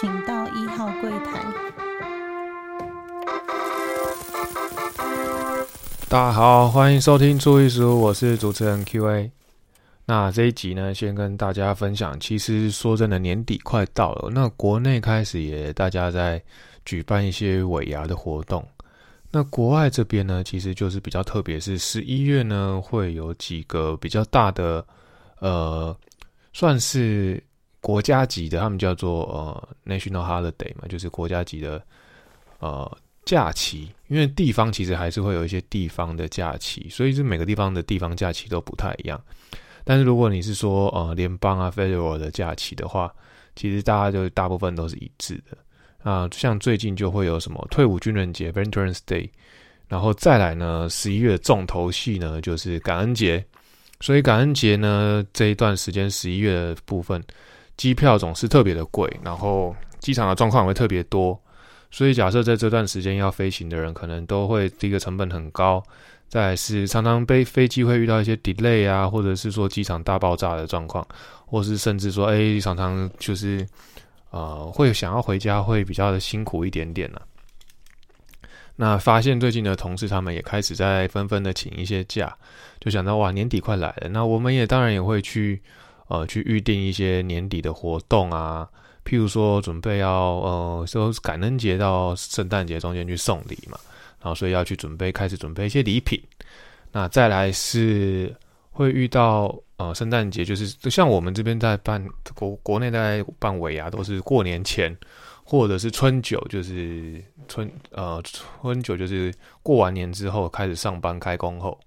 请到一号柜台。大家好，欢迎收听注意书，我是主持人 Q&A。那这一集呢，先跟大家分享，其实说真的，年底快到了，那国内开始也大家在举办一些尾牙的活动。那国外这边呢，其实就是比较特别，是十一月呢会有几个比较大的，呃，算是国家级的，他们叫做呃 national holiday 嘛，就是国家级的呃假期。因为地方其实还是会有一些地方的假期，所以是每个地方的地方假期都不太一样。但是如果你是说呃联邦啊 federal 的假期的话，其实大家就大部分都是一致的啊。像最近就会有什么退伍军人节 Veterans Day，然后再来呢十一月的重头戏呢就是感恩节。所以感恩节呢这一段时间十一月的部分，机票总是特别的贵，然后机场的状况也会特别多。所以假设在这段时间要飞行的人，可能都会第一个成本很高。再是常常飞飞机会遇到一些 delay 啊，或者是说机场大爆炸的状况，或是甚至说，哎，常常就是呃，会想要回家会比较的辛苦一点点呢。那发现最近的同事他们也开始在纷纷的请一些假，就想到哇，年底快来了，那我们也当然也会去呃去预定一些年底的活动啊，譬如说准备要呃说感恩节到圣诞节中间去送礼嘛。然后，所以要去准备，开始准备一些礼品。那再来是会遇到呃，圣诞节，就是像我们这边在办国国内在办尾牙，都是过年前，或者是春酒，就是春呃春酒，就是过完年之后开始上班开工后。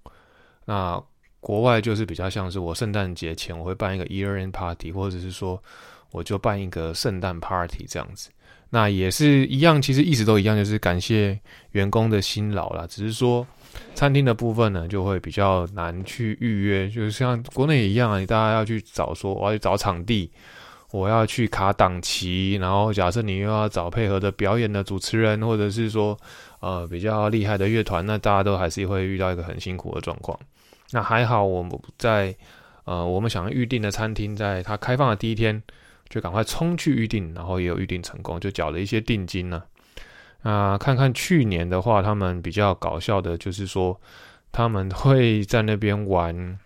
那国外就是比较像是我圣诞节前我会办一个 year end party，或者是说我就办一个圣诞 party 这样子。那也是一样，其实一直都一样，就是感谢员工的辛劳啦。只是说餐厅的部分呢，就会比较难去预约，就是像国内也一样啊，大家要去找说我要去找场地，我要去卡档期，然后假设你又要找配合的表演的主持人，或者是说呃比较厉害的乐团，那大家都还是会遇到一个很辛苦的状况。那还好，我们在呃我们想要预定的餐厅，在它开放的第一天。就赶快冲去预定，然后也有预定成功，就缴了一些定金呢。啊，看看去年的话，他们比较搞笑的就是说，他们会在那边玩，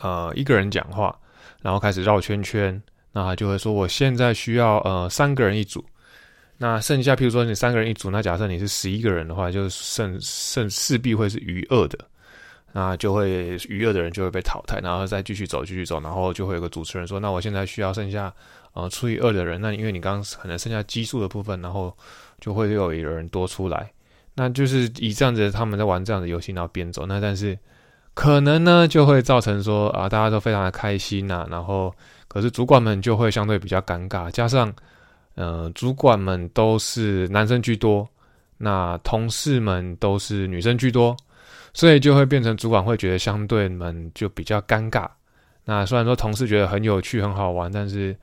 呃，一个人讲话，然后开始绕圈圈，那就会说，我现在需要呃三个人一组，那剩下，譬如说你三个人一组，那假设你是十一个人的话，就剩剩势必会是余二的。那就会余二的人就会被淘汰，然后再继续走，继续走，然后就会有个主持人说：“那我现在需要剩下呃除以二的人。”那因为你刚刚可能剩下奇数的部分，然后就会有一个人多出来。那就是以这样子他们在玩这样的游戏，然后边走。那但是可能呢就会造成说啊大家都非常的开心呐，然后可是主管们就会相对比较尴尬，加上呃主管们都是男生居多，那同事们都是女生居多。所以就会变成主管会觉得相对们就比较尴尬。那虽然说同事觉得很有趣很好玩，但是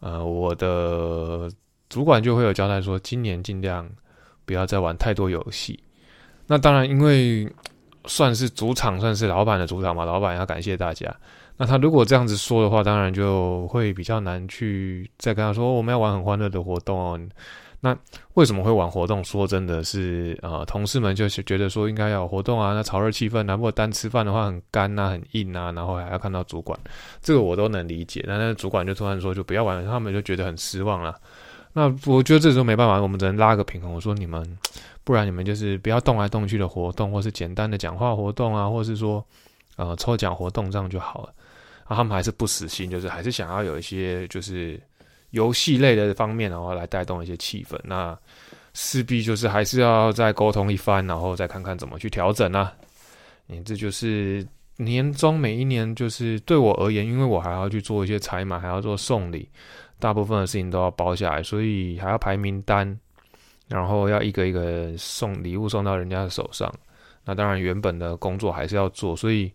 呃，我的主管就会有交代说，今年尽量不要再玩太多游戏。那当然，因为算是主场，算是老板的主场嘛，老板要感谢大家。那他如果这样子说的话，当然就会比较难去再跟他说，我们要玩很欢乐的活动哦。那为什么会玩活动？说真的是，呃，同事们就是觉得说应该要有活动啊，那炒热气氛。如果单吃饭的话很干啊，很硬啊，然后还要看到主管，这个我都能理解。那那主管就突然说就不要玩，他们就觉得很失望了。那我觉得这时候没办法，我们只能拉个平衡。我说你们，不然你们就是不要动来动去的活动，或是简单的讲话活动啊，或是说呃抽奖活动这样就好了。啊，他们还是不死心，就是还是想要有一些就是。游戏类的方面，然后来带动一些气氛，那势必就是还是要再沟通一番，然后再看看怎么去调整呢？你这就是年终每一年，就是对我而言，因为我还要去做一些采买，还要做送礼，大部分的事情都要包下来，所以还要排名单，然后要一个一个送礼物送到人家的手上。那当然，原本的工作还是要做，所以。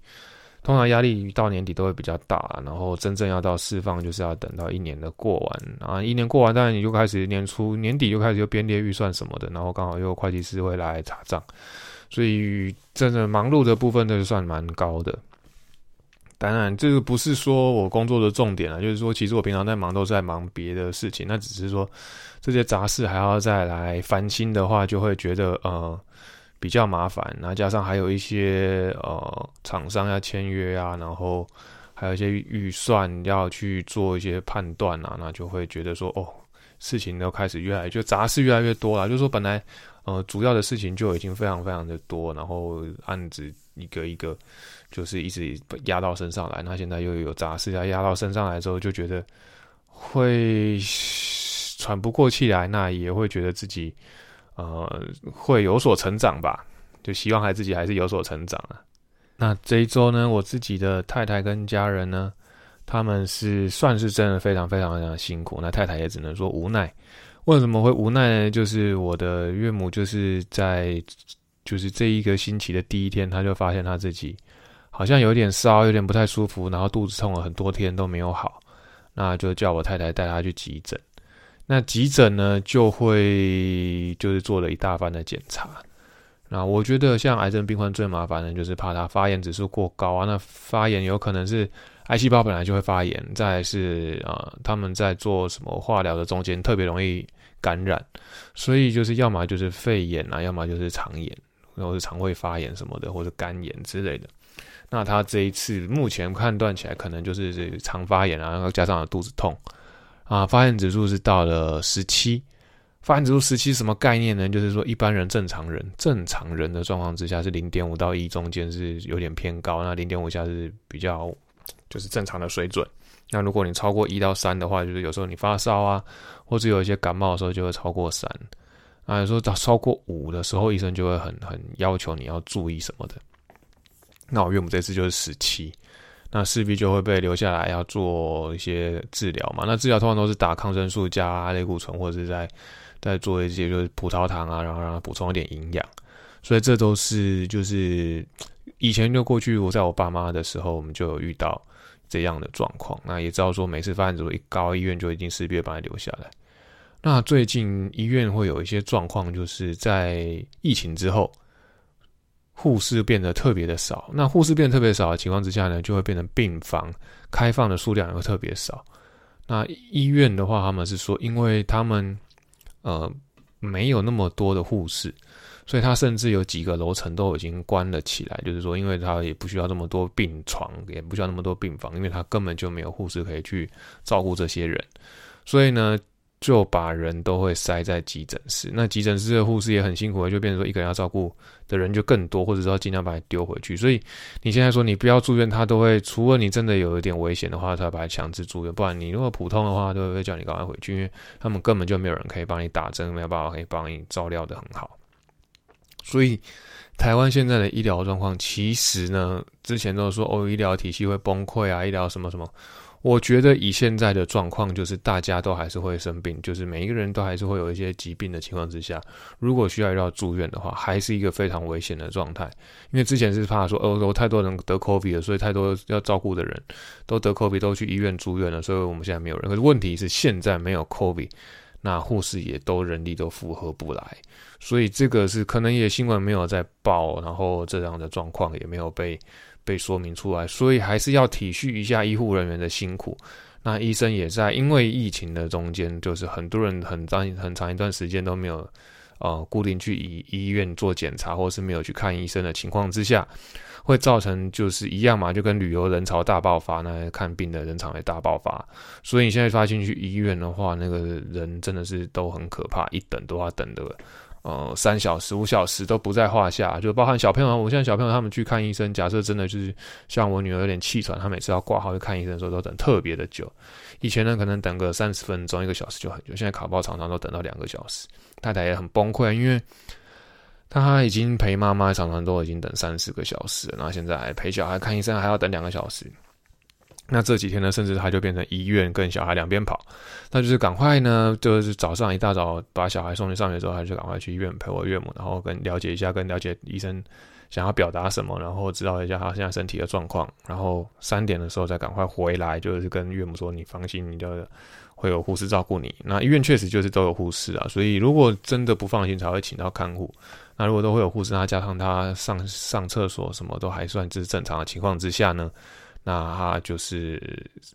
通常压力到年底都会比较大，然后真正要到释放，就是要等到一年的过完啊，一年过完，当然你就开始年初年底就开始就编列预算什么的，然后刚好又会计师会来查账，所以真的忙碌的部分都是算蛮高的。当然，这个不是说我工作的重点啊，就是说，其实我平常在忙都是在忙别的事情。那只是说这些杂事还要再来翻新的话，就会觉得呃比较麻烦。那加上还有一些呃厂商要签约啊，然后还有一些预算要去做一些判断啊，那就会觉得说哦，事情都开始越来就杂事越来越多了。就是说本来呃主要的事情就已经非常非常的多，然后案子一个一个。就是一直压到身上来，那现在又有杂事要压到身上来之后，就觉得会喘不过气来，那也会觉得自己呃会有所成长吧，就希望还自己还是有所成长啊。那这一周呢，我自己的太太跟家人呢，他们是算是真的非常非常非常辛苦，那太太也只能说无奈。为什么会无奈呢？就是我的岳母就是在就是这一个星期的第一天，他就发现他自己。好像有点烧，有点不太舒服，然后肚子痛了很多天都没有好，那就叫我太太带他去急诊。那急诊呢，就会就是做了一大番的检查。那我觉得像癌症病患最麻烦的就是怕他发炎指数过高啊。那发炎有可能是癌细胞本来就会发炎，再是啊他们在做什么化疗的中间特别容易感染，所以就是要么就是肺炎啊，要么就是肠炎，或者是肠胃发炎什么的，或者肝炎之类的。那他这一次目前判断起来，可能就是这肠发炎啊，然后加上肚子痛啊，发炎指数是到了十七。发炎指数十七什么概念呢？就是说一般人正常人正常人的状况之下是零点五到一中间是有点偏高，那零点五下是比较就是正常的水准。那如果你超过一到三的话，就是有时候你发烧啊，或者有一些感冒的时候就会超过三。啊，有时候到超过五的时候，医生就会很很要求你要注意什么的。那我岳母这次就是十七，那势必就会被留下来要做一些治疗嘛。那治疗通常都是打抗生素加类固醇，或者是在在做一些就是葡萄糖啊，然后让他补充一点营养。所以这都是就是以前就过去我在我爸妈的时候，我们就有遇到这样的状况。那也知道说每次发现如一高，医院就已经势必会把他留下来。那最近医院会有一些状况，就是在疫情之后。护士变得特别的少，那护士变得特别少的情况之下呢，就会变成病房开放的数量也会特别少。那医院的话，他们是说，因为他们呃没有那么多的护士，所以他甚至有几个楼层都已经关了起来。就是说，因为他也不需要那么多病床，也不需要那么多病房，因为他根本就没有护士可以去照顾这些人，所以呢。就把人都会塞在急诊室，那急诊室的护士也很辛苦，就变成说一个人要照顾的人就更多，或者说尽量把你丢回去。所以你现在说你不要住院，他都会除了你真的有一点危险的话，他把你强制住院，不然你如果普通的话，都会叫你赶快回去，因为他们根本就没有人可以帮你打针，没有办法可以帮你照料的很好。所以台湾现在的医疗状况，其实呢，之前都说哦，医疗体系会崩溃啊，医疗什么什么。我觉得以现在的状况，就是大家都还是会生病，就是每一个人都还是会有一些疾病的情况之下，如果需要要住院的话，还是一个非常危险的状态。因为之前是怕说，哦，太多人得 COVID 了，所以太多要照顾的人都得 COVID 都去医院住院了，所以我们现在没有人。可是问题是现在没有 COVID，那护士也都人力都负荷不来，所以这个是可能也新闻没有在报，然后这样的状况也没有被。被说明出来，所以还是要体恤一下医护人员的辛苦。那医生也在，因为疫情的中间，就是很多人很长很长一段时间都没有呃固定去医医院做检查，或是没有去看医生的情况之下，会造成就是一样嘛，就跟旅游人潮大爆发，那看病的人潮也大爆发。所以你现在发进去医院的话，那个人真的是都很可怕，一等都要等的。呃，三小时、五小时都不在话下，就包含小朋友。我现在小朋友他们去看医生，假设真的就是像我女儿有点气喘，她每次要挂号去看医生的时候都等特别的久。以前呢，可能等个三十分钟、一个小时就很久，现在卡包常常都等到两个小时。太太也很崩溃，因为她已经陪妈妈常常都已经等三四个小时，然后现在陪小孩看医生还要等两个小时。那这几天呢，甚至他就变成医院跟小孩两边跑，那就是赶快呢，就是早上一大早把小孩送去上学之后，他就赶快去医院陪我岳母，然后跟了解一下，跟了解医生想要表达什么，然后知道一下他现在身体的状况，然后三点的时候再赶快回来，就是跟岳母说：“你放心，你的会有护士照顾你。”那医院确实就是都有护士啊，所以如果真的不放心，才会请到看护。那如果都会有护士，那加上他上上厕所什么都还算是正常的情况之下呢？那他就是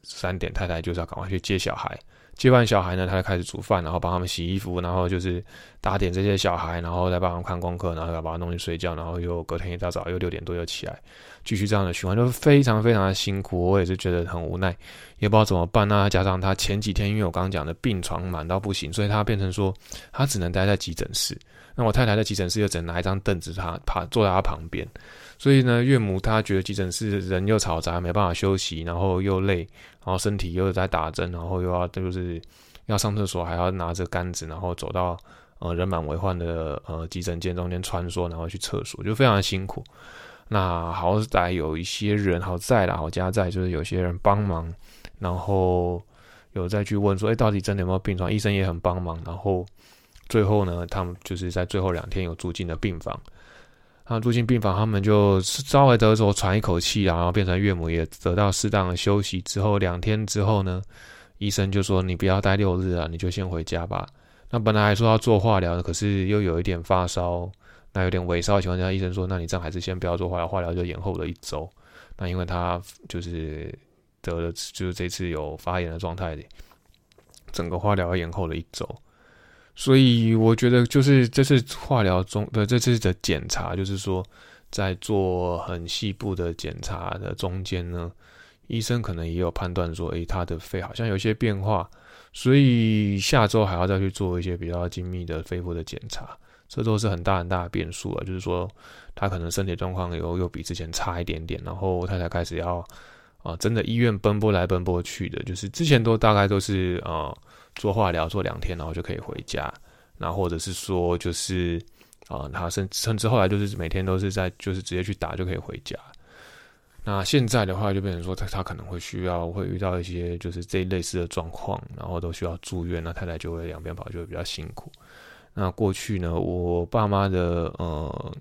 三点，太太就是要赶快去接小孩。接完小孩呢，他就开始煮饭，然后帮他们洗衣服，然后就是打点这些小孩，然后再帮他们看功课，然后要把他弄去睡觉，然后又隔天一大早又六点多又起来，继续这样的循环，就非常非常的辛苦。我也是觉得很无奈，也不知道怎么办。那加上他前几天，因为我刚刚讲的病床满到不行，所以他变成说他只能待在急诊室。那我太太在急诊室又只能拿一张凳子，他趴坐在他旁边。所以呢，岳母她觉得急诊室人又嘈杂，没办法休息，然后又累，然后身体又在打针，然后又要就是要上厕所，还要拿着杆子，然后走到呃人满为患的呃急诊间中间穿梭，然后去厕所，就非常的辛苦。那好歹有一些人好在啦，好家在，就是有些人帮忙，然后有再去问说，哎，到底真的有没有病床？医生也很帮忙，然后最后呢，他们就是在最后两天有住进了病房。啊，住进病房，他们就稍微得着喘一口气啊，然后变成岳母也得到适当的休息之后，两天之后呢，医生就说你不要待六日啊，你就先回家吧。那本来还说要做化疗的，可是又有一点发烧，那有点萎烧的情况下，医生说那你这样还是先不要做化疗，化疗就延后了一周。那因为他就是得了，就是这次有发炎的状态，整个化疗延后了一周。所以我觉得，就是这次化疗中的这次的检查，就是说，在做很细部的检查的中间呢，医生可能也有判断说，诶，他的肺好像有些变化，所以下周还要再去做一些比较精密的肺部的检查，这都是很大很大的变数啊。就是说，他可能身体状况又又比之前差一点点，然后他才开始要啊，真的医院奔波来奔波去的，就是之前都大概都是啊。做化疗做两天，然后就可以回家。那或者是说，就是啊，他甚甚至后来就是每天都是在，就是直接去打就可以回家。那现在的话，就变成说他他可能会需要会遇到一些就是这类似的状况，然后都需要住院。那太太就会两边跑，就会比较辛苦。那过去呢，我爸妈的呃，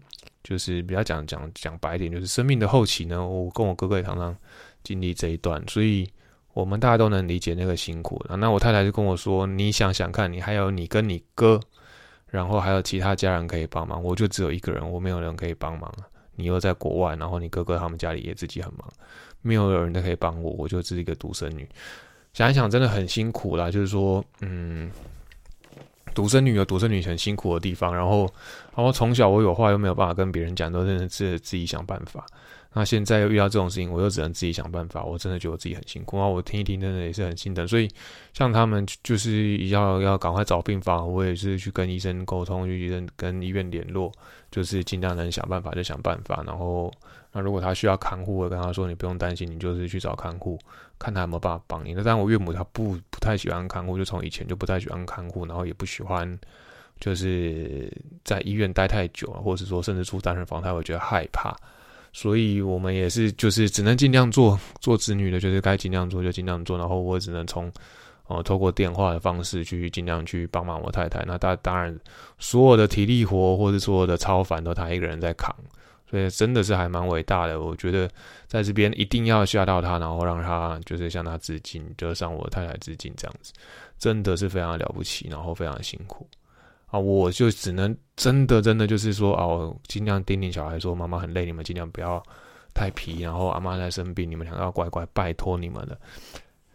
就是比较讲讲讲白一点，就是生命的后期呢，我跟我哥哥也常常经历这一段，所以。我们大家都能理解那个辛苦。那我太太就跟我说：“你想想看，你还有你跟你哥，然后还有其他家人可以帮忙，我就只有一个人，我没有人可以帮忙。你又在国外，然后你哥哥他们家里也自己很忙，没有人可以帮我，我就是一个独生女。想一想，真的很辛苦啦。就是说，嗯，独生女有独生女很辛苦的地方。然后，然后从小我有话又没有办法跟别人讲，都真的是自己想办法。”那现在又遇到这种事情，我又只能自己想办法。我真的觉得我自己很辛苦啊！我听一听，真的也是很心疼。所以，像他们就是要要赶快找病房，我也是去跟医生沟通，去医生跟医院联络，就是尽量能想办法就想办法。然后，那如果他需要看护，我跟他说：“你不用担心，你就是去找看护，看他有没有办法帮你。”那但我岳母她不不太喜欢看护，就从以前就不太喜欢看护，然后也不喜欢就是在医院待太久，或者是说甚至住单人房，他会觉得害怕。所以我们也是，就是只能尽量做 做子女的，就是该尽量做就尽量做。然后我只能从哦透过电话的方式去尽量去帮忙我太太。那当当然，所有的体力活或者所有的超凡都他一个人在扛，所以真的是还蛮伟大的。我觉得在这边一定要吓到他，然后让他就是向他致敬，就向我太太致敬，这样子真的是非常了不起，然后非常辛苦。啊，我就只能真的真的就是说哦，尽量叮咛小孩说，妈妈很累，你们尽量不要太皮。然后阿妈在生病，你们两个要乖乖，拜托你们了。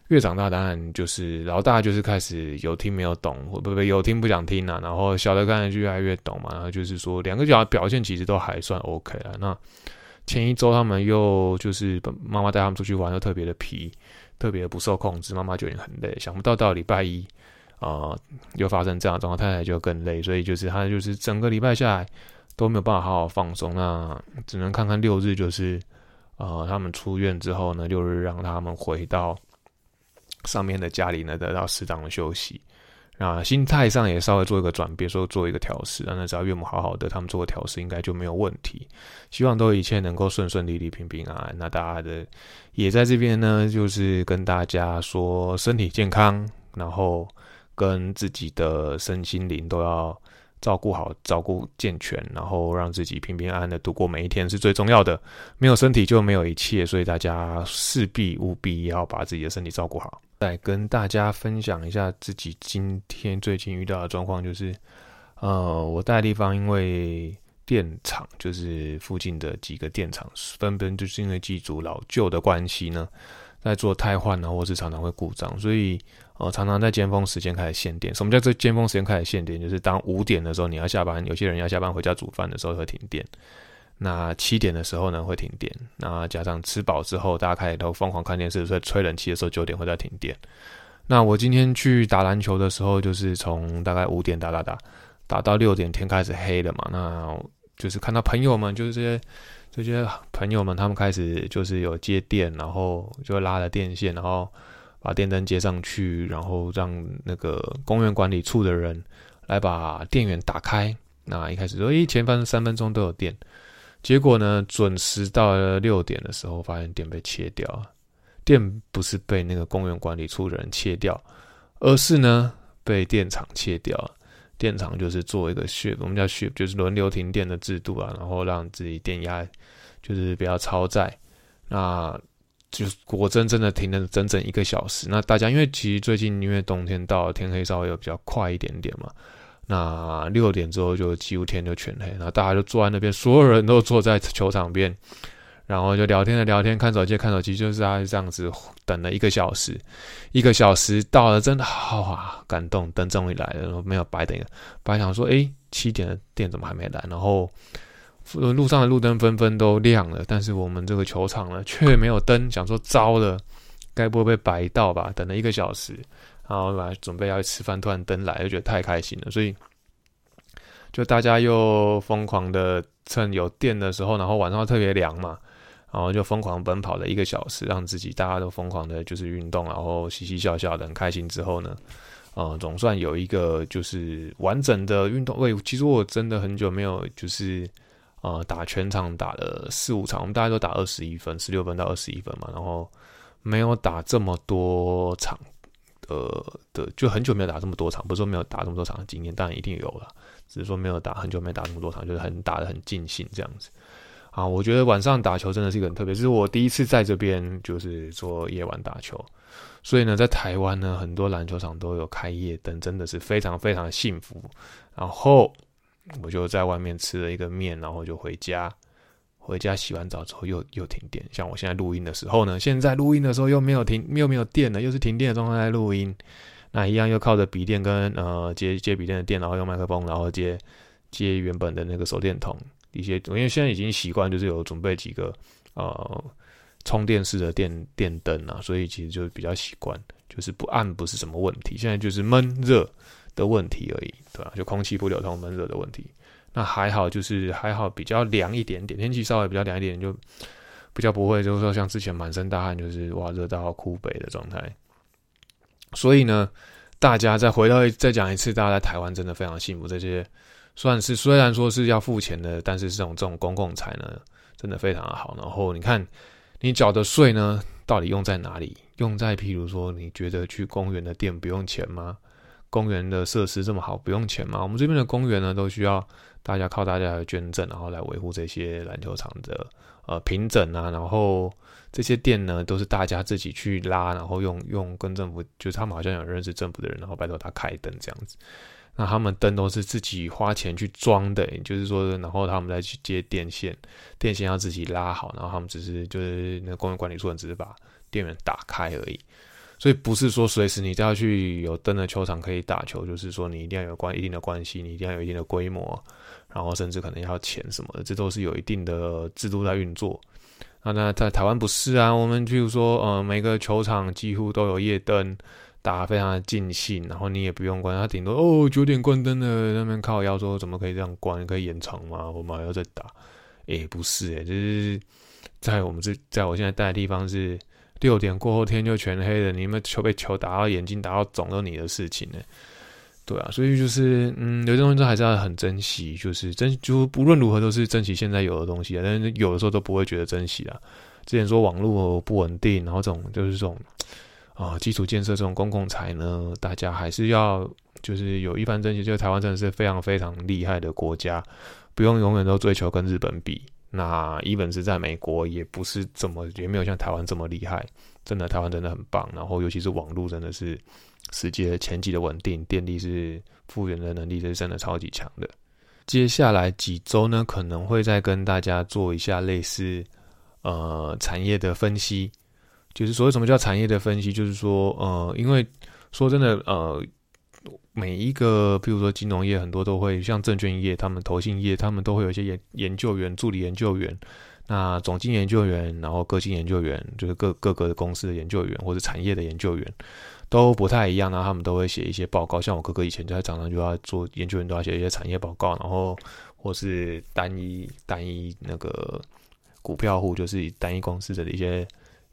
越长大，当然就是老大就是开始有听没有懂，不不有听不想听了。然后小的看上去越来越懂嘛。然后就是说两个小孩表现其实都还算 OK 了。那前一周他们又就是妈妈带他们出去玩，又特别的皮，特别不受控制，妈妈就已经很累。想不到到礼拜一。啊，又发生这样的状况，太太就更累，所以就是他就是整个礼拜下来都没有办法好好放松，那只能看看六日，就是呃他们出院之后呢，六日让他们回到上面的家里呢，得到适当的休息，啊，心态上也稍微做一个转变，说做一个调试，那只要岳母好好的，他们做个调试，应该就没有问题。希望都一切能够顺顺利利、平平安安。那大家的也在这边呢，就是跟大家说身体健康，然后。跟自己的身心灵都要照顾好，照顾健全，然后让自己平平安安的度过每一天是最重要的。没有身体就没有一切，所以大家势必务必要把自己的身体照顾好。再跟大家分享一下自己今天最近遇到的状况，就是呃，我待的地方因为电厂，就是附近的几个电厂，纷纷就是因为机组老旧的关系呢，在做汰换呢，或是常常会故障，所以呃，常常在尖峰时间开始限电。什么叫这尖峰时间开始限电？就是当五点的时候你要下班，有些人要下班回家煮饭的时候会停电。那七点的时候呢会停电，那加上吃饱之后，大家开始都疯狂看电视，所以吹冷气的时候九点会再停电。那我今天去打篮球的时候，就是从大概五点打打打打到六点，天开始黑了嘛。那就是看到朋友们，就是这些这些朋友们，他们开始就是有接电，然后就拉了电线，然后把电灯接上去，然后让那个公园管理处的人来把电源打开。那一开始说，咦，前方三分钟都有电，结果呢，准时到了六点的时候，发现电被切掉了。电不是被那个公园管理处的人切掉，而是呢被电厂切掉。电厂就是做一个 shift，，我们叫 shift，，就是轮流停电的制度啊，然后让自己电压就是不要超载。那就果真真的停了整整一个小时。那大家因为其实最近因为冬天到了，天黑稍微有比较快一点点嘛。那六点之后就几乎天就全黑，然后大家就坐在那边，所有人都坐在球场边。然后就聊天的聊天，看手机看手机，就是啊这样子等了一个小时，一个小时到了，真的好啊，感动，灯终于来了，然后没有白等，本来想说，哎，七点的店怎么还没来？然后路上的路灯纷纷都亮了，但是我们这个球场呢却没有灯，想说糟了，该不会被白到吧？等了一个小时，然后来准备要去吃饭，突然灯来，就觉得太开心了，所以就大家又疯狂的趁有电的时候，然后晚上特别凉嘛。然后就疯狂奔跑了一个小时，让自己大家都疯狂的，就是运动，然后嘻嘻笑笑的，很开心。之后呢，呃，总算有一个就是完整的运动。喂，其实我真的很久没有就是呃打全场打了四五场，我们大家都打二十一分、十六分到二十一分嘛，然后没有打这么多场，呃的，就很久没有打这么多场。不是说没有打这么多场的经验，当然一定有了，只是说没有打很久没打这么多场，就是很打的很尽兴这样子。啊，我觉得晚上打球真的是一个很特别，这是我第一次在这边就是做夜晚打球，所以呢，在台湾呢，很多篮球场都有开夜灯，真的是非常非常幸福。然后我就在外面吃了一个面，然后就回家，回家洗完澡之后又又停电。像我现在录音的时候呢，现在录音的时候又没有停，又没有电了，又是停电的状态在录音。那一样又靠着笔电跟呃接接笔电的电，然后用麦克风，然后接接原本的那个手电筒。一些，因为现在已经习惯，就是有准备几个呃充电式的电电灯啊，所以其实就比较习惯，就是不暗不是什么问题。现在就是闷热的问题而已，对吧？就空气不流通闷热的问题。那还好，就是还好比较凉一点点，天气稍微比较凉一点，就比较不会就是说像之前满身大汗，就是哇热到哭北的状态。所以呢，大家再回到再讲一次，大家在台湾真的非常幸福，这些。算是虽然说是要付钱的，但是这种这种公共财呢，真的非常的好。然后你看，你缴的税呢，到底用在哪里？用在譬如说，你觉得去公园的店不用钱吗？公园的设施这么好，不用钱吗？我们这边的公园呢，都需要大家靠大家的捐赠，然后来维护这些篮球场的呃平整啊。然后这些店呢，都是大家自己去拉，然后用用跟政府，就是他们好像有认识政府的人，然后拜托他开灯这样子。那他们灯都是自己花钱去装的，也就是说，然后他们再去接电线，电线要自己拉好，然后他们只是就是那个公园管理处人只是把电源打开而已，所以不是说随时你都要去有灯的球场可以打球，就是说你一定要有关一定的关系，你一定要有一定的规模，然后甚至可能要钱什么的，这都是有一定的制度在运作。那那在台湾不是啊，我们譬如说，呃，每个球场几乎都有夜灯。打非常的尽兴，然后你也不用关，他顶多哦九点关灯的那边靠腰说怎么可以这样关？可以延长吗？我们还要再打？诶，不是诶，就是在我们这在我现在待的地方是六点过后天就全黑了，你们球被球打到眼睛打到肿都你的事情呢？对啊，所以就是嗯，有些东西都还是要很珍惜，就是珍就不论如何都是珍惜现在有的东西啊，但是有的时候都不会觉得珍惜啊。之前说网络不稳定，然后这种就是这种。啊，基础建设这种公共财呢，大家还是要就是有一番珍惜。就台湾真的是非常非常厉害的国家，不用永远都追求跟日本比。那一本是在美国，也不是这么也没有像台湾这么厉害。真的，台湾真的很棒。然后尤其是网络，真的是世界前几的稳定，电力是复原的能力是真的超级强的。接下来几周呢，可能会再跟大家做一下类似呃产业的分析。就是所谓什么叫产业的分析，就是说呃，因为说真的呃。每一个，譬如说金融业，很多都会像证券业，他们投信业，他们都会有一些研研究员、助理研究员，那总经研究员，然后个性研究员，就是各各个公司的研究员或者产业的研究员，都不太一样。然后他们都会写一些报告，像我哥哥以前就在常常就要做研究员，都要写一些产业报告，然后或是单一单一那个股票户，就是单一公司的一些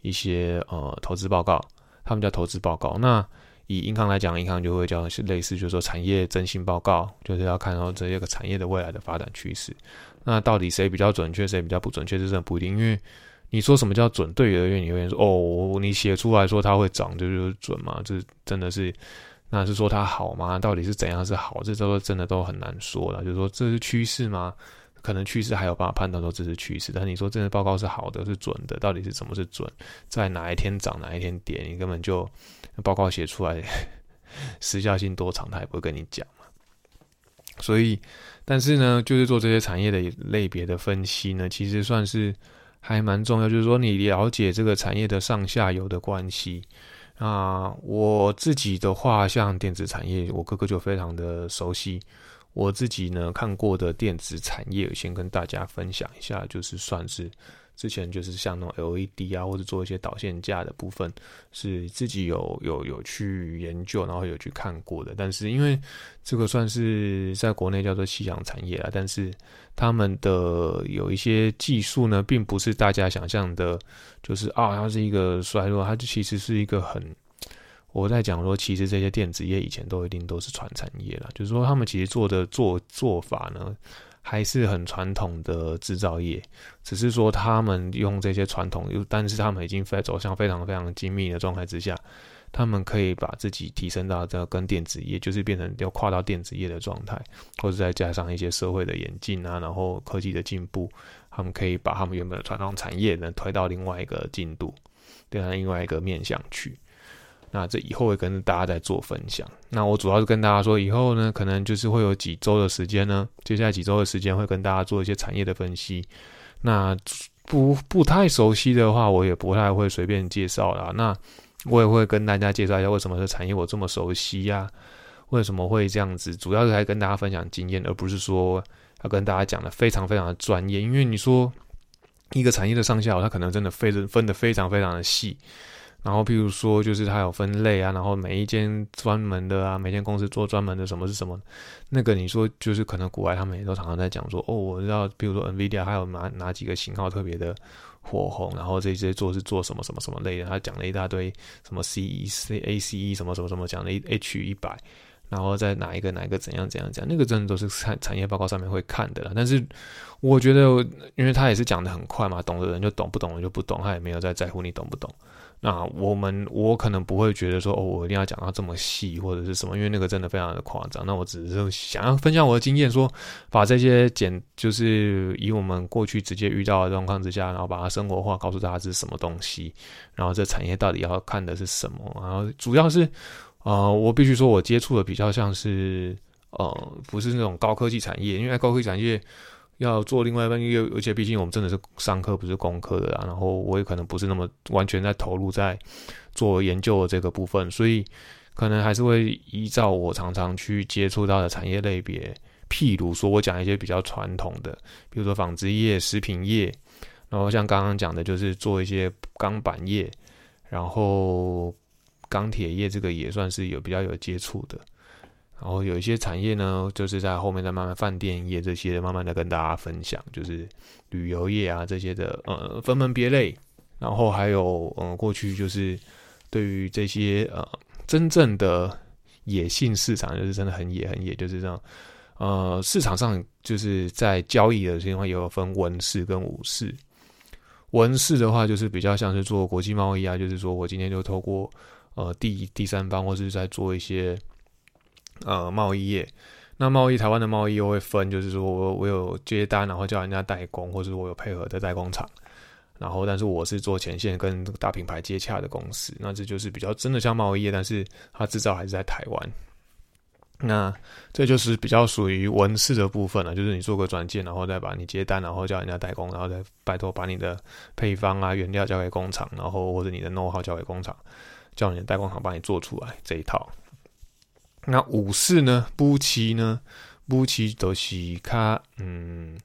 一些呃投资报告，他们叫投资报告。那以银行来讲，银行就会叫是类似，就是说产业征信报告，就是要看到这些个产业的未来的发展趋势。那到底谁比较准确，谁比较不准确，这真的不一定。因为你说什么叫准，对而言，你会说哦，你写出来说它会涨，这就是准吗？这真的是，那是说它好吗？到底是怎样是好？这都真的都很难说了。就是说这是趋势吗？可能趋势还有办法判断说这是趋势，但你说这个报告是好的，是准的，到底是什么是准？在哪一天涨，哪一天跌，你根本就。报告写出来，时效性多长，他也不会跟你讲嘛。所以，但是呢，就是做这些产业的类别的分析呢，其实算是还蛮重要。就是说，你了解这个产业的上下游的关系啊。我自己的话，像电子产业，我哥哥就非常的熟悉。我自己呢看过的电子产业，先跟大家分享一下，就是算是。之前就是像那种 LED 啊，或者做一些导线架的部分，是自己有有有去研究，然后有去看过的。但是因为这个算是在国内叫做夕阳产业啊，但是他们的有一些技术呢，并不是大家想象的，就是啊，它是一个衰落，它其实是一个很，我在讲说，其实这些电子业以前都一定都是传产业了，就是说他们其实做的做做法呢。还是很传统的制造业，只是说他们用这些传统，又但是他们已经在走向非常非常精密的状态之下，他们可以把自己提升到这跟电子业，就是变成要跨到电子业的状态，或者再加上一些社会的演进啊，然后科技的进步，他们可以把他们原本的传统产业呢推到另外一个进度，对它另外一个面向去。那这以后会跟大家再做分享。那我主要是跟大家说，以后呢，可能就是会有几周的时间呢，接下来几周的时间会跟大家做一些产业的分析。那不不太熟悉的话，我也不太会随便介绍啦。那我也会跟大家介绍一下为什么这产业我这么熟悉呀？为什么会这样子？主要是来跟大家分享经验，而不是说要跟大家讲的非常非常的专业。因为你说一个产业的上下，它可能真的分分的非常非常的细。然后，譬如说，就是它有分类啊，然后每一间专门的啊，每间公司做专门的什么是什么，那个你说就是可能国外他们也都常常在讲说，哦，我知道，比如说 NVIDIA 还有哪哪几个型号特别的火红，然后这些做是做什么什么什么类的，他讲了一大堆什么 CE、C、ACE 什么什么什么，讲了 H 一百，然后在哪一个哪一个怎样怎样讲，那个真的都是产产业报告上面会看的啦。但是我觉得，因为他也是讲的很快嘛，懂的人就懂，不懂的就不懂，他也没有在在乎你懂不懂。那我们我可能不会觉得说哦，我一定要讲到这么细或者是什么，因为那个真的非常的夸张。那我只是想要分享我的经验，说把这些简就是以我们过去直接遇到的状况之下，然后把它生活化，告诉大家是什么东西，然后这产业到底要看的是什么。然后主要是呃，我必须说我接触的比较像是呃，不是那种高科技产业，因为高科技产业。要做另外一半，因为而且毕竟我们真的是上课不是工课的啊，然后我也可能不是那么完全在投入在做研究的这个部分，所以可能还是会依照我常常去接触到的产业类别，譬如说我讲一些比较传统的，比如说纺织业、食品业，然后像刚刚讲的就是做一些钢板业，然后钢铁业这个也算是有比较有接触的。然后有一些产业呢，就是在后面再慢慢饭店业这些，慢慢的跟大家分享，就是旅游业啊这些的，呃，分门别类。然后还有，嗯，过去就是对于这些呃真正的野性市场，就是真的很野很野，就是这样。呃，市场上就是在交易的情况，也有分文市跟武市。文市的话，就是比较像是做国际贸易啊，就是说我今天就透过呃第第三方，或是在做一些。呃，贸易业，那贸易台湾的贸易又会分，就是说我我有接单，然后叫人家代工，或者我有配合的代工厂，然后但是我是做前线跟大品牌接洽的公司，那这就是比较真的像贸易业，但是它制造还是在台湾。那这就是比较属于文字的部分了，就是你做个转件，然后再把你接单，然后叫人家代工，然后再拜托把你的配方啊、原料交给工厂，然后或者你的 know how 交给工厂，叫你的代工厂帮你做出来这一套。那五四呢？布奇呢？布奇都是卡嗯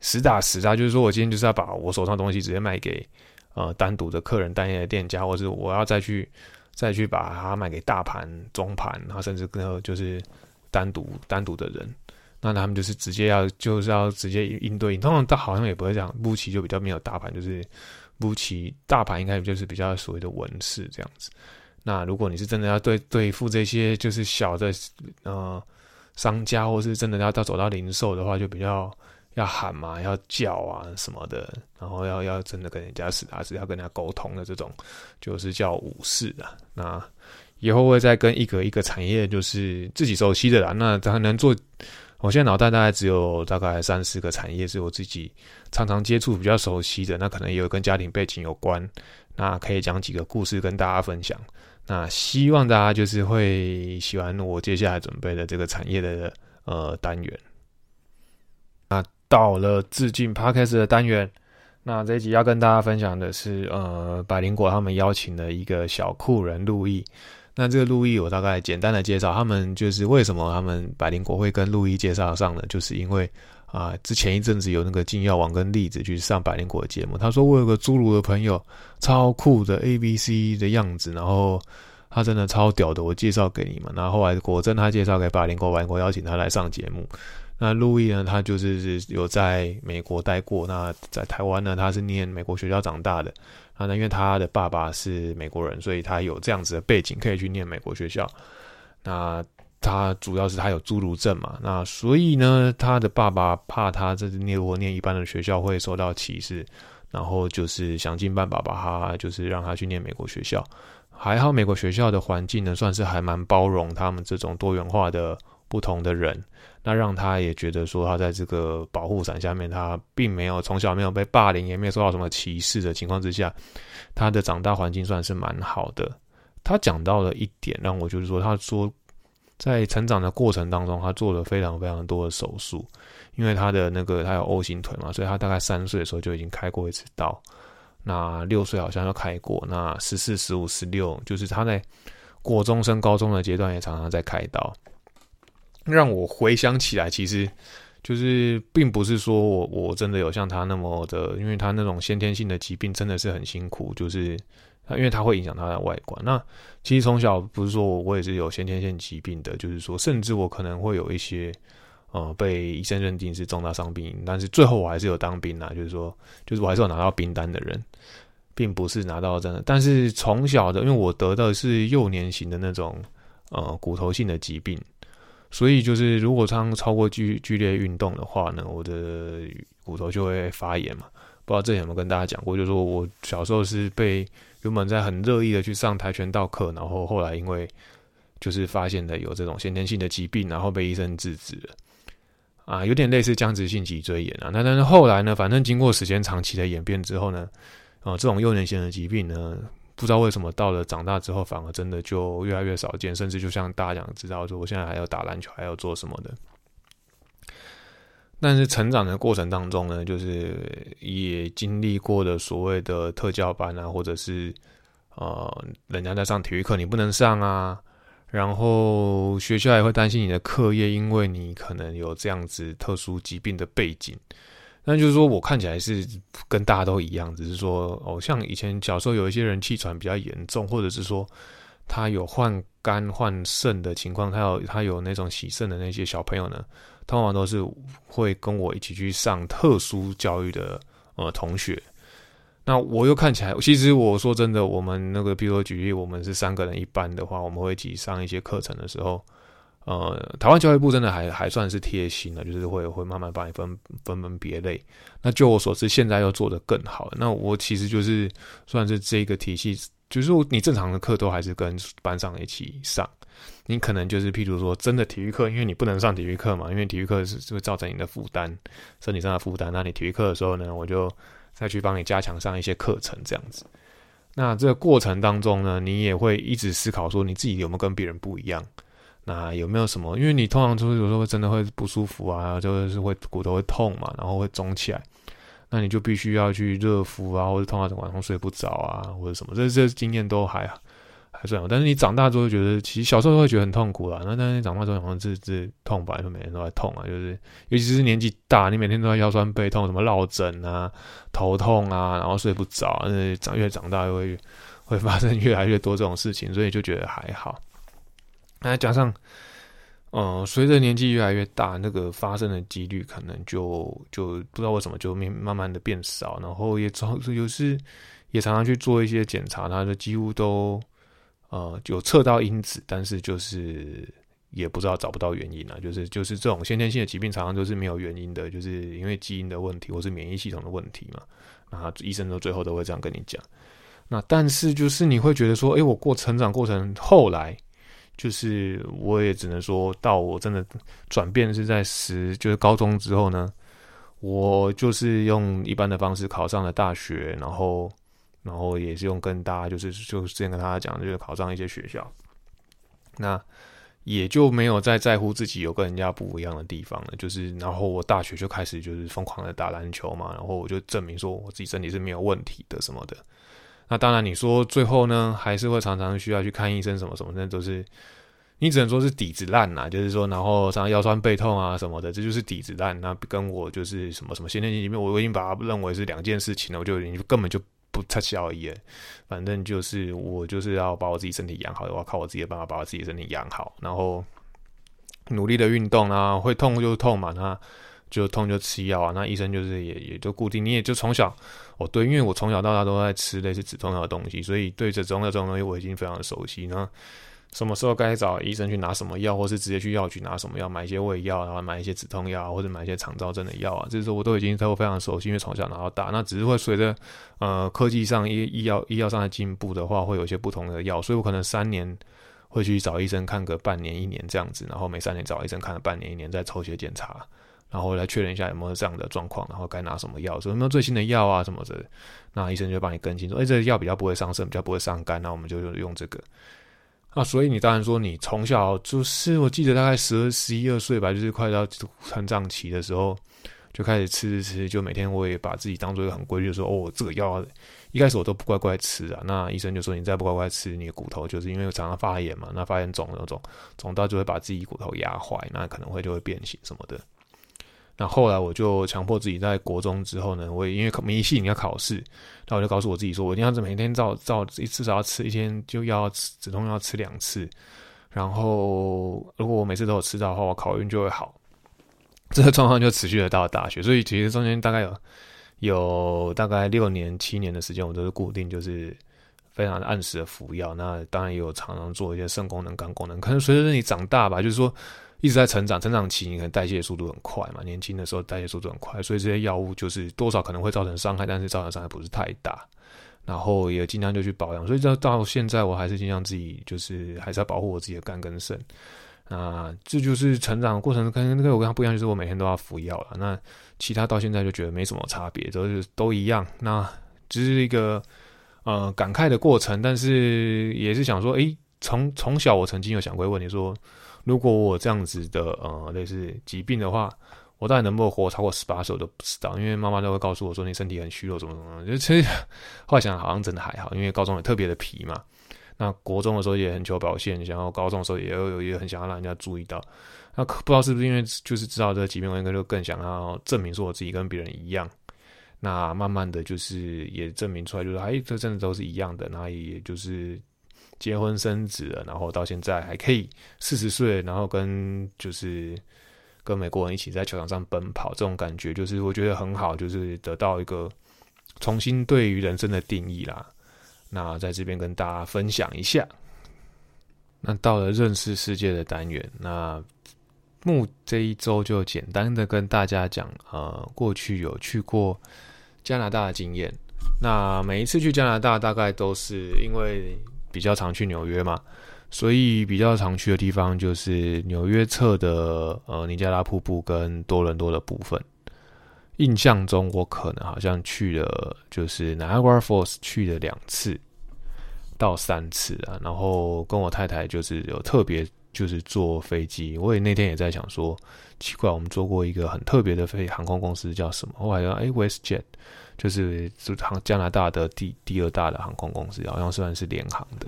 实打实啊，就是说我今天就是要把我手上东西直接卖给呃单独的客人、单一的店家，或者我要再去。再去把它卖给大盘、中盘，然后甚至跟就是单独单独的人，那他们就是直接要就是要直接应对。通常他好像也不会这样，布奇就比较没有大盘，就是布奇大盘应该就是比较所谓的文士这样子。那如果你是真的要对对付这些就是小的呃商家，或是真的要到走到零售的话，就比较。要喊嘛，要叫啊什么的，然后要要真的跟人家实打实要跟人家沟通的这种，就是叫武士的。那以后会再跟一个一个产业，就是自己熟悉的啦。那才能做。我现在脑袋大概只有大概三四个产业是我自己常常接触、比较熟悉的。那可能也有跟家庭背景有关。那可以讲几个故事跟大家分享。那希望大家就是会喜欢我接下来准备的这个产业的呃单元。那到了致敬 Podcast 的单元，那这一集要跟大家分享的是，呃，百灵果他们邀请的一个小酷人路易。那这个路易，我大概简单的介绍，他们就是为什么他们百灵果会跟路易介绍上呢？就是因为啊，之前一阵子有那个金耀王跟栗子去上百灵果的节目，他说我有个侏儒的朋友，超酷的 A B C 的样子，然后他真的超屌的，我介绍给你们。然后后来果真他介绍给百灵果，百灵果邀请他来上节目。那路易呢？他就是有在美国待过。那在台湾呢？他是念美国学校长大的。啊，那因为他的爸爸是美国人，所以他有这样子的背景，可以去念美国学校。那他主要是他有侏儒症嘛？那所以呢，他的爸爸怕他这念我念一般的学校会受到歧视，然后就是想尽办法把他就是让他去念美国学校。还好美国学校的环境呢，算是还蛮包容他们这种多元化的不同的人。那让他也觉得说，他在这个保护伞下面，他并没有从小没有被霸凌，也没有受到什么歧视的情况之下，他的长大环境算是蛮好的。他讲到了一点，让我就是说，他说在成长的过程当中，他做了非常非常多的手术，因为他的那个他有 O 型腿嘛，所以他大概三岁的时候就已经开过一次刀。那六岁好像要开过，那十四、十五、十六，就是他在国中升高中的阶段也常常在开刀。让我回想起来，其实就是并不是说我我真的有像他那么的，因为他那种先天性的疾病真的是很辛苦，就是因为它会影响它的外观。那其实从小不是说我我也是有先天性疾病的，就是说甚至我可能会有一些呃被医生认定是重大伤病，但是最后我还是有当兵啊，就是说就是我还是有拿到兵单的人，并不是拿到真的。但是从小的，因为我得的是幼年型的那种呃骨头性的疾病。所以就是，如果常超过剧剧烈运动的话呢，我的骨头就会发炎嘛。不知道这有没有跟大家讲过？就是说我小时候是被原本在很热议的去上跆拳道课，然后后来因为就是发现的有这种先天性的疾病，然后被医生制止了。啊，有点类似僵直性脊椎炎啊。那但是后来呢，反正经过时间长期的演变之后呢，啊，这种幼年型的疾病呢。不知道为什么到了长大之后，反而真的就越来越少见，甚至就像大家想，知道说我现在还要打篮球，还要做什么的。但是成长的过程当中呢，就是也经历过的所谓的特教班啊，或者是呃，人家在上体育课你不能上啊，然后学校也会担心你的课业，因为你可能有这样子特殊疾病的背景。那就是说我看起来是跟大家都一样，只是说哦，像以前小时候有一些人气喘比较严重，或者是说他有患肝患肾的情况，他有他有那种洗肾的那些小朋友呢，通常都是会跟我一起去上特殊教育的呃同学。那我又看起来，其实我说真的，我们那个比如说举例，我们是三个人一班的话，我们会一起上一些课程的时候。呃，台湾教育部真的还还算是贴心的，就是会会慢慢帮你分分门别类。那就我所知，现在又做得更好。那我其实就是算是这个体系，就是你正常的课都还是跟班上一起上。你可能就是譬如说，真的体育课，因为你不能上体育课嘛，因为体育课是会造成你的负担，身体上的负担。那你体育课的时候呢，我就再去帮你加强上一些课程，这样子。那这个过程当中呢，你也会一直思考说，你自己有没有跟别人不一样。那有没有什么？因为你通常就是有时候真的会不舒服啊，就是会骨头会痛嘛，然后会肿起来，那你就必须要去热敷啊，或者通常晚上睡不着啊，或者什么，这这经验都还算。但是你长大之后觉得，其实小时候会觉得很痛苦啦。那但是你长大之后好像这这痛吧，就每天都在痛啊，就是尤其是年纪大，你每天都在腰酸背痛，什么落枕啊、头痛啊，然后睡不着，那长越长大会会发生越来越多这种事情，所以就觉得还好。那加上，嗯，随着年纪越来越大，那个发生的几率可能就就不知道为什么就慢慢慢的变少，然后也常有时也常常去做一些检查，它的几乎都呃有测到因子，但是就是也不知道找不到原因啊，就是就是这种先天性的疾病常常都是没有原因的，就是因为基因的问题或是免疫系统的问题嘛，那医生都最后都会这样跟你讲。那但是就是你会觉得说，哎，我过成长过程后来。就是我也只能说到我真的转变是在十就是高中之后呢，我就是用一般的方式考上了大学，然后然后也是用跟大家就是就之前跟大家讲，就是考上一些学校，那也就没有再在乎自己有跟人家不一样的地方了。就是然后我大学就开始就是疯狂的打篮球嘛，然后我就证明说我自己身体是没有问题的什么的。那当然，你说最后呢，还是会常常需要去看医生，什么什么那，都是你只能说是底子烂呐。就是说，然后常常腰酸背痛啊什么的，这就是底子烂。那跟我就是什么什么先天性疾病，我已经把它认为是两件事情了。我就已经根本就不太而已。反正就是我就是要把我自己身体养好，我要靠我自己的办法把我自己身体养好，然后努力的运动啊，会痛就痛嘛，那。就痛就吃药啊，那医生就是也也就固定，你也就从小哦对，因为我从小到大都在吃类似止痛药的东西，所以对这止痛药这种东西我已经非常的熟悉。然后什么时候该找医生去拿什么药，或是直接去药局拿什么药，买一些胃药，然后买一些止痛药，或者买一些肠燥症的药啊，这些我都已经都非常熟悉，因为从小拿到大。那只是会随着呃科技上医医药医药上的进步的话，会有一些不同的药，所以我可能三年会去找医生看个半年一年这样子，然后每三年找医生看了半年一年，再抽血检查。然后来确认一下有没有这样的状况，然后该拿什么药，有没有最新的药啊什么的，那医生就帮你更新，说，哎，这个药比较不会伤肾，比较不会伤肝，那我们就用这个。那所以你当然说，你从小就是，我记得大概十二、十一二岁吧，就是快到成长期的时候，就开始吃吃吃，就每天我也把自己当做一个很规律，说，哦，这个药一开始我都不乖乖吃啊，那医生就说，你再不乖乖吃，你的骨头就是因为常常发炎嘛，那发炎肿那种，肿到就会把自己骨头压坏，那可能会就会变形什么的。那后来我就强迫自己在国中之后呢，我也因为迷信你要考试，那我就告诉我自己说，我一定要每天照照一至少要吃一天就要吃止痛药吃两次，然后如果我每次都有吃到的话，我考运就会好。这个状况就持续了到大学，所以其实中间大概有有大概六年七年的时间，我都是固定就是非常按时的服药。那当然也有常常做一些肾功能、肝功能，可能随着你长大吧，就是说。一直在成长，成长期你可能代谢速度很快嘛，年轻的时候代谢速度很快，所以这些药物就是多少可能会造成伤害，但是造成伤害不是太大。然后也尽量就去保养，所以到到现在我还是尽量自己就是还是要保护我自己的肝跟肾。啊，这就是成长的过程跟那个我跟他不一样，就是我每天都要服药了。那其他到现在就觉得没什么差别，都是都一样。那只是一个呃感慨的过程，但是也是想说，诶，从从小我曾经有想过问题说。如果我这样子的呃类似疾病的话，我到底能不能活超过十八岁我都不知道，因为妈妈都会告诉我说你身体很虚弱，怎么怎么。就其实后来想好像真的还好，因为高中也特别的皮嘛。那国中的时候也很求表现，然后高中的时候也有也很想要让人家注意到。那不知道是不是因为就是知道这个疾病，我应该就更想要证明说我自己跟别人一样。那慢慢的就是也证明出来，就是哎，这真的都是一样的。那也就是。结婚生子了，然后到现在还可以四十岁，然后跟就是跟美国人一起在球场上奔跑，这种感觉就是我觉得很好，就是得到一个重新对于人生的定义啦。那在这边跟大家分享一下。那到了认识世界的单元，那木这一周就简单的跟大家讲，呃，过去有去过加拿大的经验。那每一次去加拿大，大概都是因为。比较常去纽约嘛，所以比较常去的地方就是纽约侧的呃尼加拉瀑布跟多伦多的部分。印象中我可能好像去了就是 Niagara Falls 去了两次到三次啊，然后跟我太太就是有特别就是坐飞机。我也那天也在想说，奇怪，我们坐过一个很特别的飞航空公司叫什么？后来说，哎，WestJet，就是航加拿大的第第二大的航空公司，好像算是联航的。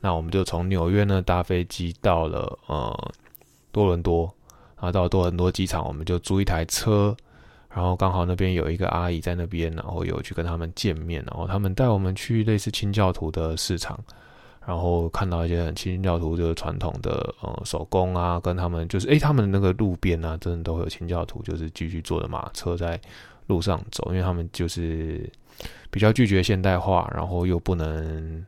那我们就从纽约呢搭飞机到了呃多伦多，然后到多伦多机场，我们就租一台车。然后刚好那边有一个阿姨在那边，然后有去跟他们见面，然后他们带我们去类似清教徒的市场，然后看到一些很清教徒就是传统的呃手工啊，跟他们就是诶，他们那个路边啊，真的都会有清教徒，就是继续坐着马车在路上走，因为他们就是比较拒绝现代化，然后又不能，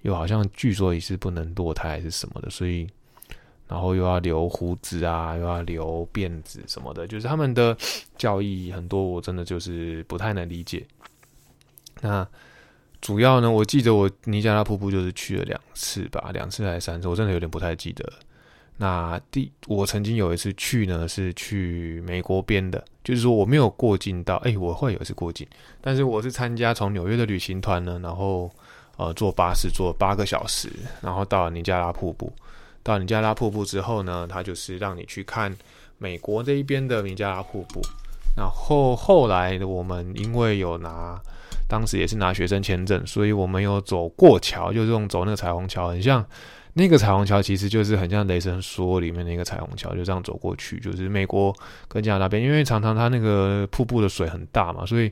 又好像据说也是不能堕胎还是什么的，所以。然后又要留胡子啊，又要留辫子什么的，就是他们的教义很多，我真的就是不太能理解。那主要呢，我记得我尼加拉瀑布就是去了两次吧，两次还是三次，我真的有点不太记得。那第我曾经有一次去呢，是去美国边的，就是说我没有过境到，哎，我会有一次过境，但是我是参加从纽约的旅行团呢，然后呃坐巴士坐八个小时，然后到了尼加拉瀑布。到尼加拉瀑布之后呢，它就是让你去看美国这一边的尼加拉瀑布。然后后来我们因为有拿，当时也是拿学生签证，所以我们有走过桥，就是用走那个彩虹桥，很像那个彩虹桥，其实就是很像雷神说里面那个彩虹桥，就这样走过去，就是美国跟加拿大边，因为常常它那个瀑布的水很大嘛，所以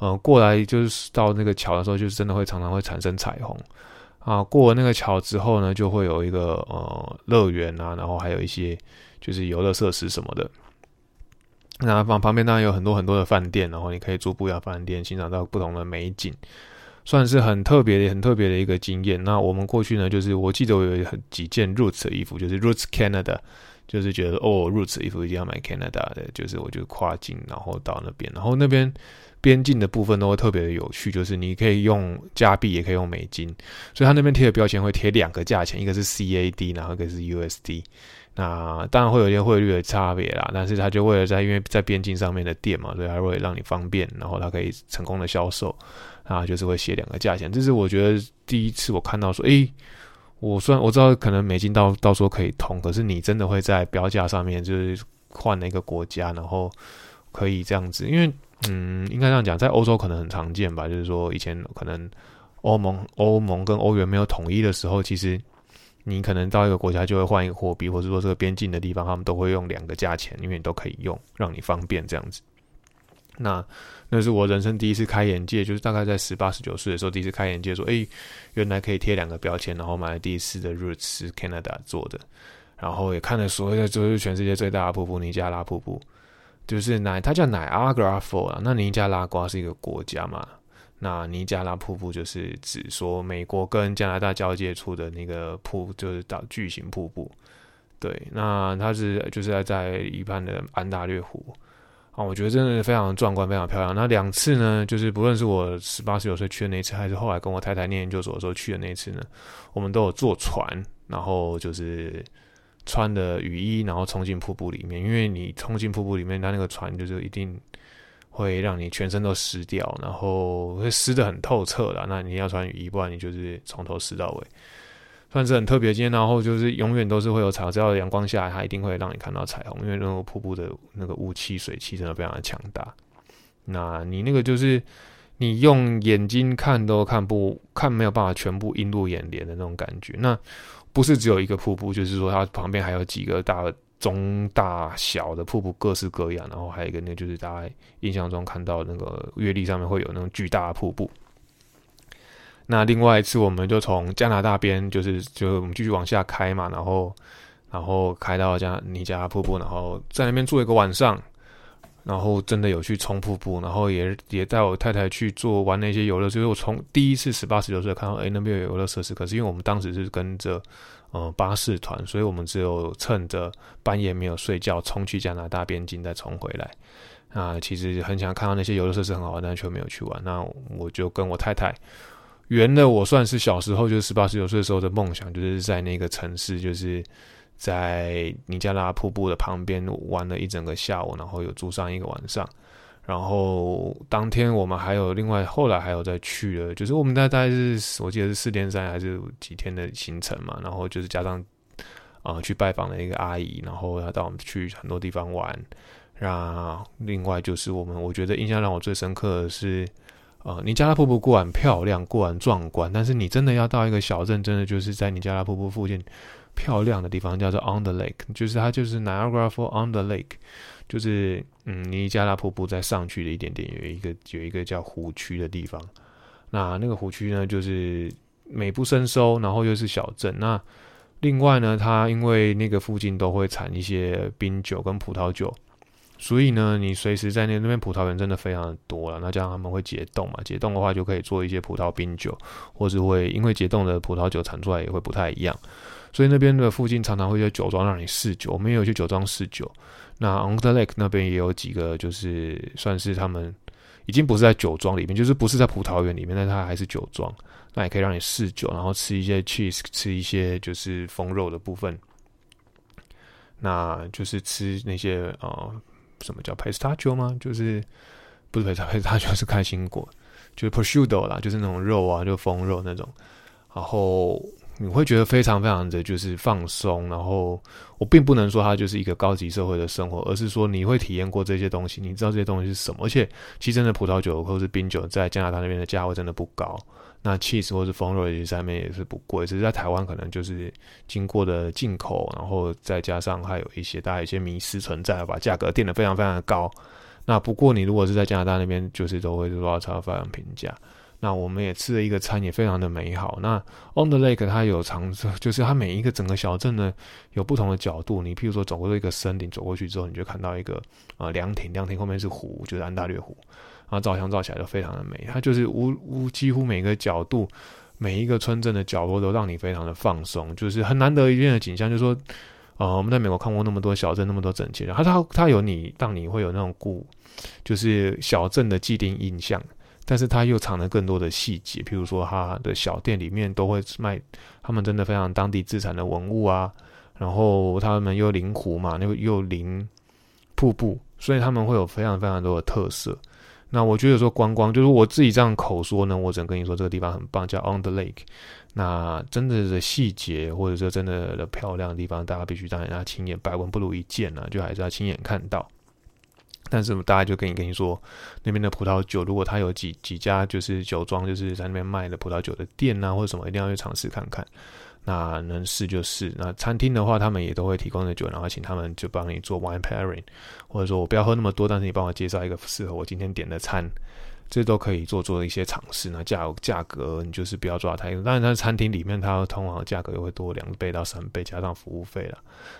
呃过来就是到那个桥的时候，就是真的会常常会产生彩虹。啊，过了那个桥之后呢，就会有一个呃乐园啊，然后还有一些就是游乐设施什么的。那旁旁边当然有很多很多的饭店，然后你可以住不一样饭店，欣赏到不同的美景，算是很特别的、很特别的一个经验。那我们过去呢，就是我记得我有很几件 Roots 的衣服，就是 Roots Canada，就是觉得哦 Roots 衣服一定要买 Canada 的，就是我就跨境然后到那边，然后那边。边境的部分都会特别的有趣，就是你可以用加币，也可以用美金，所以他那边贴的标签会贴两个价钱，一个是 CAD，然后一个是 USD。那当然会有一些汇率的差别啦，但是他就为了在因为在边境上面的店嘛，所以他会让你方便，然后他可以成功的销售啊，就是会写两个价钱。这是我觉得第一次我看到说，诶，我虽然我知道可能美金到到时候可以通，可是你真的会在标价上面就是换了一个国家，然后可以这样子，因为。嗯，应该这样讲，在欧洲可能很常见吧。就是说，以前可能欧盟、欧盟跟欧元没有统一的时候，其实你可能到一个国家就会换一个货币，或者说这个边境的地方，他们都会用两个价钱，因为你都可以用，让你方便这样子。那那是我人生第一次开眼界，就是大概在十八、十九岁的时候，第一次开眼界，说：“哎，原来可以贴两个标签。”然后买了第一次的 Roots Canada 做的，然后也看了所谓的就是全世界最大的瀑布——尼加拉瀑布。就是奶，它叫奶阿格拉佛啊。那尼加拉瓜是一个国家嘛？那尼加拉瀑布就是指说美国跟加拿大交界处的那个瀑，就是到巨型瀑布。对，那它是就是在在一半的安大略湖啊，我觉得真的是非常壮观，非常漂亮。那两次呢，就是不论是我十八十九岁去的那次，还是后来跟我太太念研究所的时候去的那次呢，我们都有坐船，然后就是。穿的雨衣，然后冲进瀑布里面，因为你冲进瀑布里面，它那个船就是一定会让你全身都湿掉，然后会湿的很透彻的。那你要穿雨衣，不然你就是从头湿到尾，算是很特别。今天然后就是永远都是会有彩虹，只要阳光下来，它一定会让你看到彩虹，因为那个瀑布的那个雾气、水汽真的非常的强大。那你那个就是你用眼睛看都看不看，没有办法全部映入眼帘的那种感觉。那不是只有一个瀑布，就是说它旁边还有几个大的中大小的瀑布，各式各样。然后还有一个，那就是大家印象中看到那个月历上面会有那种巨大的瀑布。那另外一次，我们就从加拿大边，就是就我们继续往下开嘛，然后然后开到加尼加瀑布，然后在那边住一个晚上。然后真的有去冲瀑布，然后也也带我太太去做玩那些游乐，就是我从第一次十八十九岁看到，哎，那边有游乐设施。可是因为我们当时是跟着呃巴士团，所以我们只有趁着半夜没有睡觉，冲去加拿大边境再冲回来。啊，其实很想看到那些游乐设施很好玩，但却没有去玩。那我就跟我太太圆了，我算是小时候就是十八十九岁的时候的梦想，就是在那个城市，就是。在尼加拉瀑布的旁边玩了一整个下午，然后有住上一个晚上，然后当天我们还有另外后来还有再去了，就是我们大概是我记得是四天三还是几天的行程嘛，然后就是加上啊去拜访了一个阿姨，然后要带我们去很多地方玩。那另外就是我们，我觉得印象让我最深刻的是，呃，尼加拉瀑布固然漂亮，固然壮观，但是你真的要到一个小镇，真的就是在尼加拉瀑布附近漂亮的地方，叫做 On the Lake，就是它就是 Niagara Fall on the Lake，就是嗯尼加拉瀑布再上去的一点点，有一个有一个叫湖区的地方。那那个湖区呢，就是美不胜收，然后又是小镇。那另外呢，它因为那个附近都会产一些冰酒跟葡萄酒。所以呢，你随时在那那边葡萄园真的非常的多了。那这样他们会解冻嘛？解冻的话就可以做一些葡萄冰酒，或是会因为解冻的葡萄酒产出来也会不太一样。所以那边的附近常常会有酒庄让你试酒。我们也有去酒庄试酒。那 On the Lake 那边也有几个，就是算是他们已经不是在酒庄里面，就是不是在葡萄园里面，但它还是酒庄。那也可以让你试酒，然后吃一些 cheese，吃一些就是风肉的部分。那就是吃那些呃。什么叫 pistachio 吗？就是不是 pistachio，是开心果，就是 prosciutto 啦，就是那种肉啊，就风肉那种。然后你会觉得非常非常的就是放松。然后我并不能说它就是一个高级社会的生活，而是说你会体验过这些东西，你知道这些东西是什么。而且其实真的葡萄酒或是冰酒在加拿大那边的价位真的不高。那 cheese 或是风肉上面也是不贵，只是在台湾可能就是经过的进口，然后再加上还有一些大家一些迷失存在，把价格定得非常非常的高。那不过你如果是在加拿大那边，就是都会说超非常平价。那我们也吃了一个餐，也非常的美好。那 On the Lake 它有长，就是它每一个整个小镇呢有不同的角度。你譬如说走过一个森林，走过去之后，你就看到一个啊凉亭，凉亭后面是湖，就是安大略湖。然后照相照起来就非常的美，它就是无无几乎每个角度，每一个村镇的角落都让你非常的放松，就是很难得一见的景象。就是说，呃，我们在美国看过那么多小镇，那么多整齐，然后它它有你让你会有那种故，就是小镇的既定印象，但是它又藏了更多的细节，譬如说它的小店里面都会卖他们真的非常当地自产的文物啊，然后他们又临湖嘛，那个又临瀑布，所以他们会有非常非常多的特色。那我觉得说观光，就是我自己这样口说呢，我只能跟你说这个地方很棒，叫 On the Lake。那真的的细节，或者说真的的漂亮的地方，大家必须当然要亲眼，百闻不如一见呢，就还是要亲眼看到。但是大家就跟你跟你说，那边的葡萄酒，如果他有几几家就是酒庄，就是在那边卖的葡萄酒的店啊，或者什么，一定要去尝试看看。那能试就试。那餐厅的话，他们也都会提供的酒，然后请他们就帮你做 wine pairing，或者说我不要喝那么多，但是你帮我介绍一个适合我今天点的餐。这都可以做做一些尝试那价价格你就是不要抓太，当然在餐厅里面它通常价格又会多两倍到三倍，加上服务费了。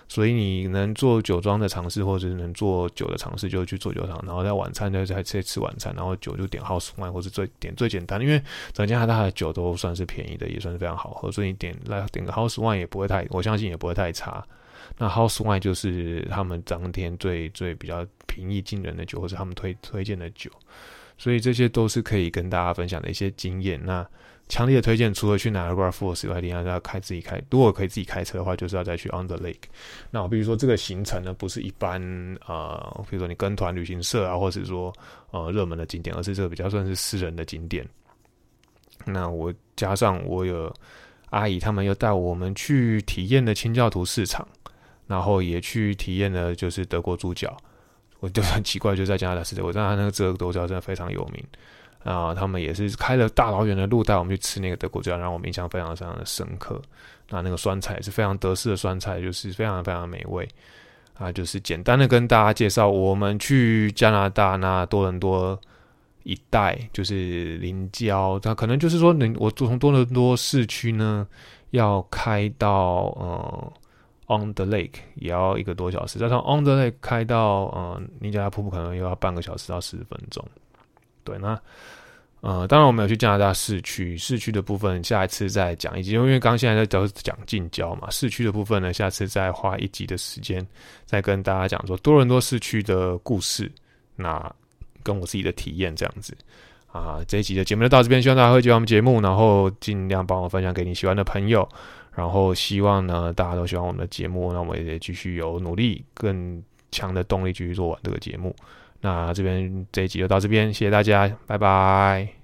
所以你能做酒庄的尝试，或者是能做酒的尝试，就去做酒厂，然后在晚餐就在吃吃晚餐，然后酒就点 house wine 或者最点最简单，因为整加拿大的酒都算是便宜的，也算是非常好喝，所以你点来点个 house wine 也不会太，我相信也不会太差。那 house wine 就是他们当天最最比较平易近人的酒，或者他们推推荐的酒。所以这些都是可以跟大家分享的一些经验。那强烈的推荐，除了去 Niagara Falls 以外，一定要开自己开。如果可以自己开车的话，就是要再去 On the Lake。那我比如说这个行程呢，不是一般呃，比如说你跟团旅行社啊，或者是说呃热门的景点，而是这个比较算是私人的景点。那我加上我有阿姨，他们又带我们去体验了清教徒市场，然后也去体验了就是德国猪脚。我就很奇怪，就在加拿大吃的，我知道他那个德国猪脚真的非常有名啊。他们也是开了大老远的路带我们去吃那个德国猪脚，让我们印象非常非常的深刻。那那个酸菜是非常德式的酸菜，就是非常非常美味啊。就是简单的跟大家介绍，我们去加拿大那多伦多一带，就是临郊，它可能就是说，你我从多伦多市区呢要开到呃。On the lake 也要一个多小时，再从 On the lake 开到嗯尼加拉瀑布可能又要半个小时到四十分钟。对，那呃当然我们有去加拿大市区，市区的部分下一次再讲一集，因为刚现在在都讲近郊嘛，市区的部分呢，下次再花一集的时间再跟大家讲说多伦多市区的故事，那跟我自己的体验这样子啊。这一集的节目就到这边，希望大家会喜欢我们节目，然后尽量帮我分享给你喜欢的朋友。然后希望呢，大家都喜欢我们的节目，那我们也继续有努力、更强的动力继续做完这个节目。那这边这一集就到这边，谢谢大家，拜拜。